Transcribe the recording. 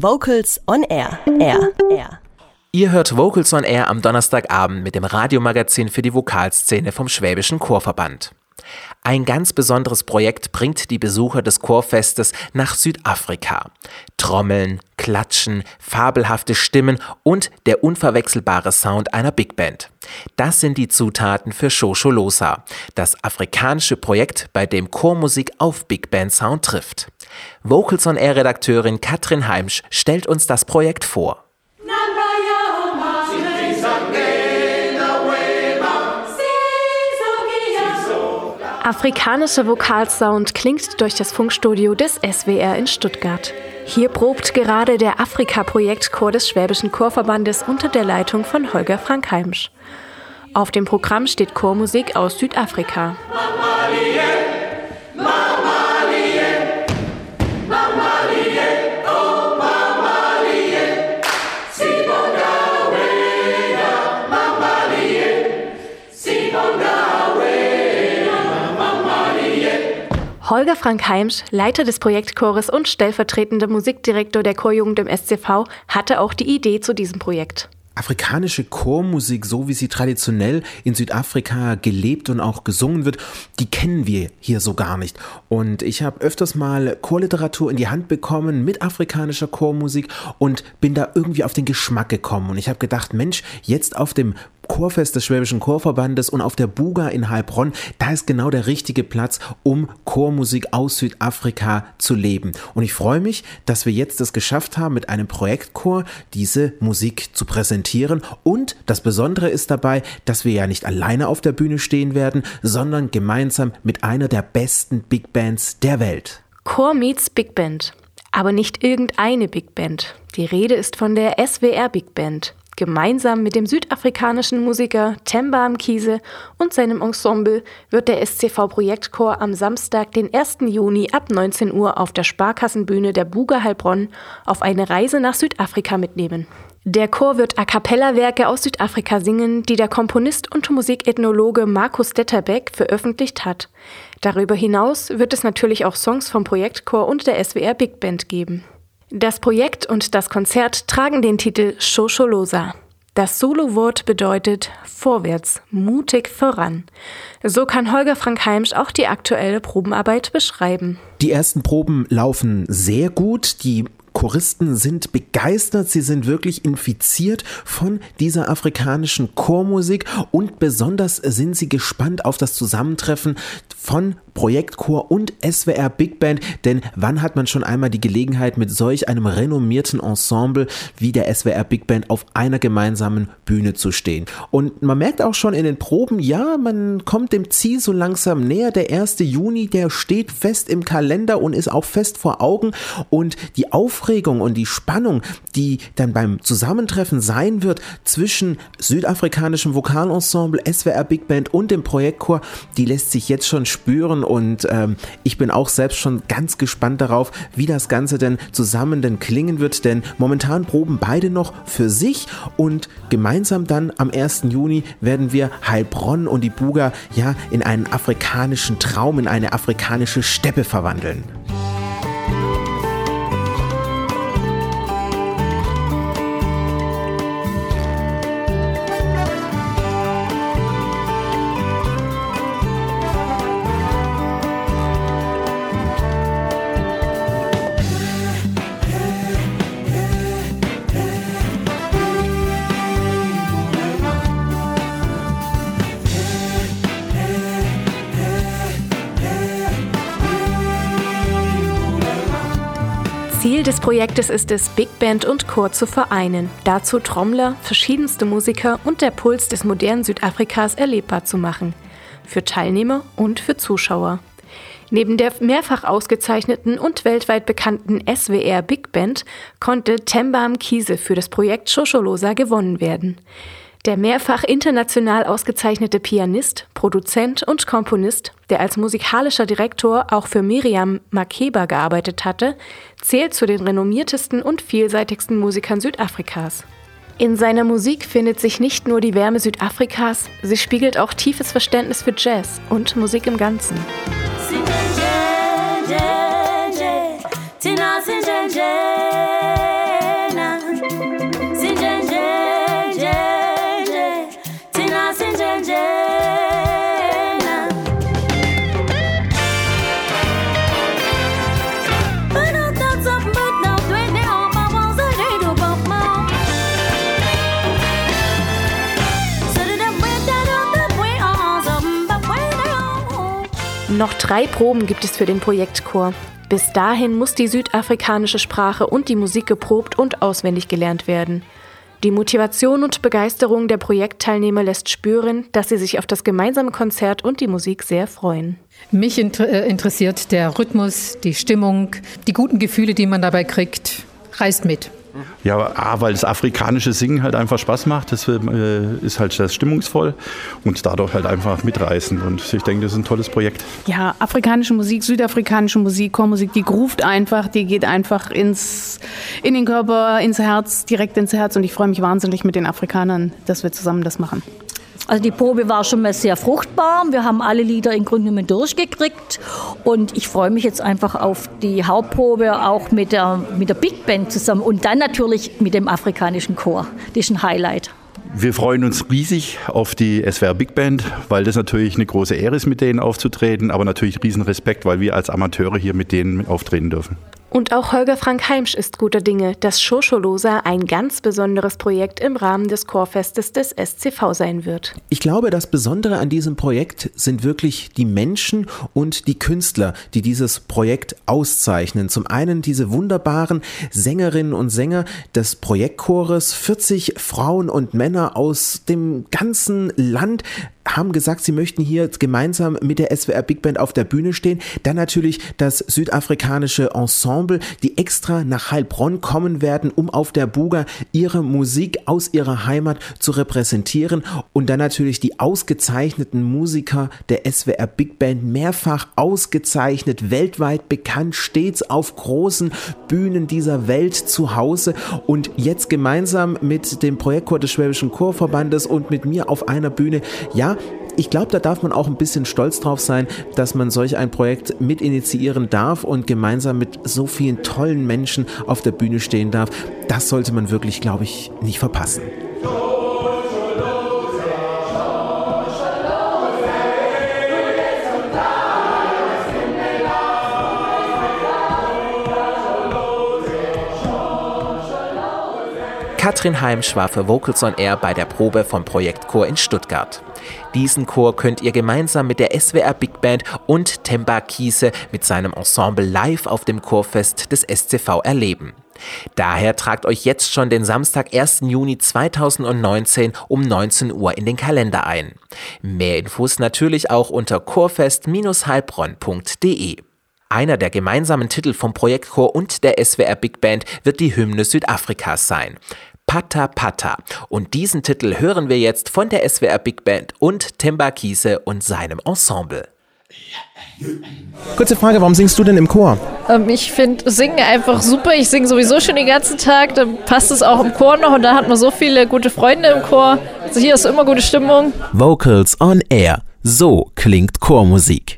Vocals on Air. Air. Air. Ihr hört Vocals on Air am Donnerstagabend mit dem Radiomagazin für die Vokalszene vom Schwäbischen Chorverband. Ein ganz besonderes Projekt bringt die Besucher des Chorfestes nach Südafrika. Trommeln, Klatschen, fabelhafte Stimmen und der unverwechselbare Sound einer Big Band. Das sind die Zutaten für Shosholosa, das afrikanische Projekt, bei dem Chormusik auf Big Band Sound trifft. Vocals on Air Redakteurin Katrin Heimsch stellt uns das Projekt vor. Afrikanischer Vokalsound klingt durch das Funkstudio des SWR in Stuttgart. Hier probt gerade der Afrika-Projektchor des Schwäbischen Chorverbandes unter der Leitung von Holger Frank Heimsch. Auf dem Programm steht Chormusik aus Südafrika. Holger Frank Heimsch, Leiter des Projektchores und stellvertretender Musikdirektor der Chorjugend im SCV, hatte auch die Idee zu diesem Projekt afrikanische Chormusik, so wie sie traditionell in Südafrika gelebt und auch gesungen wird, die kennen wir hier so gar nicht. Und ich habe öfters mal Chorliteratur in die Hand bekommen mit afrikanischer Chormusik und bin da irgendwie auf den Geschmack gekommen. Und ich habe gedacht, Mensch, jetzt auf dem Chorfest des Schwäbischen Chorverbandes und auf der Buga in Heilbronn, da ist genau der richtige Platz, um Chormusik aus Südafrika zu leben. Und ich freue mich, dass wir jetzt es geschafft haben, mit einem Projektchor diese Musik zu präsentieren. Und das Besondere ist dabei, dass wir ja nicht alleine auf der Bühne stehen werden, sondern gemeinsam mit einer der besten Big Bands der Welt. Chor meets Big Band. Aber nicht irgendeine Big Band. Die Rede ist von der SWR Big Band. Gemeinsam mit dem südafrikanischen Musiker Themba Mkhize und seinem Ensemble wird der SCV Projektchor am Samstag, den 1. Juni ab 19 Uhr auf der Sparkassenbühne der Buga Heilbronn auf eine Reise nach Südafrika mitnehmen. Der Chor wird A cappella Werke aus Südafrika singen, die der Komponist und Musikethnologe Markus Detterbeck veröffentlicht hat. Darüber hinaus wird es natürlich auch Songs vom Projektchor und der SWR Big Band geben. Das Projekt und das Konzert tragen den Titel Shosholosa. Das Solowort bedeutet vorwärts, mutig voran. So kann Holger Frank Heimsch auch die aktuelle Probenarbeit beschreiben. Die ersten Proben laufen sehr gut. Die Choristen sind begeistert, sie sind wirklich infiziert von dieser afrikanischen Chormusik und besonders sind sie gespannt auf das Zusammentreffen von Projektchor und SWR Big Band, denn wann hat man schon einmal die Gelegenheit, mit solch einem renommierten Ensemble wie der SWR Big Band auf einer gemeinsamen Bühne zu stehen? Und man merkt auch schon in den Proben, ja, man kommt dem Ziel so langsam näher. Der 1. Juni, der steht fest im Kalender und ist auch fest vor Augen und die Aufregung und die Spannung, die dann beim Zusammentreffen sein wird zwischen südafrikanischem Vokalensemble, SWR Big Band und dem Projektchor, die lässt sich jetzt schon spüren und ähm, ich bin auch selbst schon ganz gespannt darauf, wie das Ganze denn zusammen denn klingen wird, denn momentan proben beide noch für sich und gemeinsam dann am 1. Juni werden wir Heilbronn und die Buga ja in einen afrikanischen Traum, in eine afrikanische Steppe verwandeln. handeln. Ziel des Projektes ist es, Big Band und Chor zu vereinen, dazu Trommler, verschiedenste Musiker und der Puls des modernen Südafrikas erlebbar zu machen. Für Teilnehmer und für Zuschauer. Neben der mehrfach ausgezeichneten und weltweit bekannten SWR Big Band konnte Tembam Kiese für das Projekt Shosholosa gewonnen werden. Der mehrfach international ausgezeichnete Pianist, Produzent und Komponist, der als musikalischer Direktor auch für Miriam Makeba gearbeitet hatte, zählt zu den renommiertesten und vielseitigsten Musikern Südafrikas. In seiner Musik findet sich nicht nur die Wärme Südafrikas, sie spiegelt auch tiefes Verständnis für Jazz und Musik im Ganzen. Noch drei Proben gibt es für den Projektchor. Bis dahin muss die südafrikanische Sprache und die Musik geprobt und auswendig gelernt werden. Die Motivation und Begeisterung der Projektteilnehmer lässt spüren, dass sie sich auf das gemeinsame Konzert und die Musik sehr freuen. Mich inter äh, interessiert der Rhythmus, die Stimmung, die guten Gefühle, die man dabei kriegt. Reißt mit. Ja, A, weil das afrikanische Singen halt einfach Spaß macht. Das äh, ist halt sehr stimmungsvoll und dadurch halt einfach mitreißend. Und ich denke, das ist ein tolles Projekt. Ja, afrikanische Musik, südafrikanische Musik, Chormusik, die gruft einfach, die geht einfach ins, in den Körper, ins Herz, direkt ins Herz. Und ich freue mich wahnsinnig mit den Afrikanern, dass wir zusammen das machen. Also die Probe war schon mal sehr fruchtbar. Wir haben alle Lieder im Grunde genommen durchgekriegt. Und ich freue mich jetzt einfach auf die Hauptprobe, auch mit der, mit der Big Band zusammen. Und dann natürlich mit dem afrikanischen Chor. Das ist ein Highlight. Wir freuen uns riesig auf die SWR Big Band, weil das natürlich eine große Ehre ist, mit denen aufzutreten, aber natürlich riesen Respekt, weil wir als Amateure hier mit denen auftreten dürfen. Und auch Holger Frank Heimsch ist guter Dinge, dass Schoscholosa ein ganz besonderes Projekt im Rahmen des Chorfestes des SCV sein wird. Ich glaube, das Besondere an diesem Projekt sind wirklich die Menschen und die Künstler, die dieses Projekt auszeichnen. Zum einen diese wunderbaren Sängerinnen und Sänger des Projektchores, 40 Frauen und Männer aus dem ganzen Land haben gesagt, sie möchten hier gemeinsam mit der SWR Big Band auf der Bühne stehen. Dann natürlich das südafrikanische Ensemble, die extra nach Heilbronn kommen werden, um auf der Buga ihre Musik aus ihrer Heimat zu repräsentieren. Und dann natürlich die ausgezeichneten Musiker der SWR Big Band, mehrfach ausgezeichnet, weltweit bekannt, stets auf großen Bühnen dieser Welt zu Hause. Und jetzt gemeinsam mit dem Projektchor des Schwäbischen Chorverbandes und mit mir auf einer Bühne, ja, ich glaube, da darf man auch ein bisschen stolz drauf sein, dass man solch ein Projekt mit initiieren darf und gemeinsam mit so vielen tollen Menschen auf der Bühne stehen darf. Das sollte man wirklich, glaube ich, nicht verpassen. Katrin Heimsch war für Vocals on Air bei der Probe vom Projektchor in Stuttgart. Diesen Chor könnt ihr gemeinsam mit der SWR Big Band und Temba Kiese mit seinem Ensemble live auf dem Chorfest des SCV erleben. Daher tragt euch jetzt schon den Samstag, 1. Juni 2019 um 19 Uhr in den Kalender ein. Mehr Infos natürlich auch unter chorfest-heilbronn.de. Einer der gemeinsamen Titel vom Projektchor und der SWR Big Band wird die Hymne Südafrikas sein. Pata Pata. Und diesen Titel hören wir jetzt von der SWR Big Band und Timba Kiese und seinem Ensemble. Kurze Frage, warum singst du denn im Chor? Ähm, ich finde Singen einfach super. Ich singe sowieso schon den ganzen Tag. Dann passt es auch im Chor noch und da hat man so viele gute Freunde im Chor. Also hier ist immer gute Stimmung. Vocals on Air. So klingt Chormusik.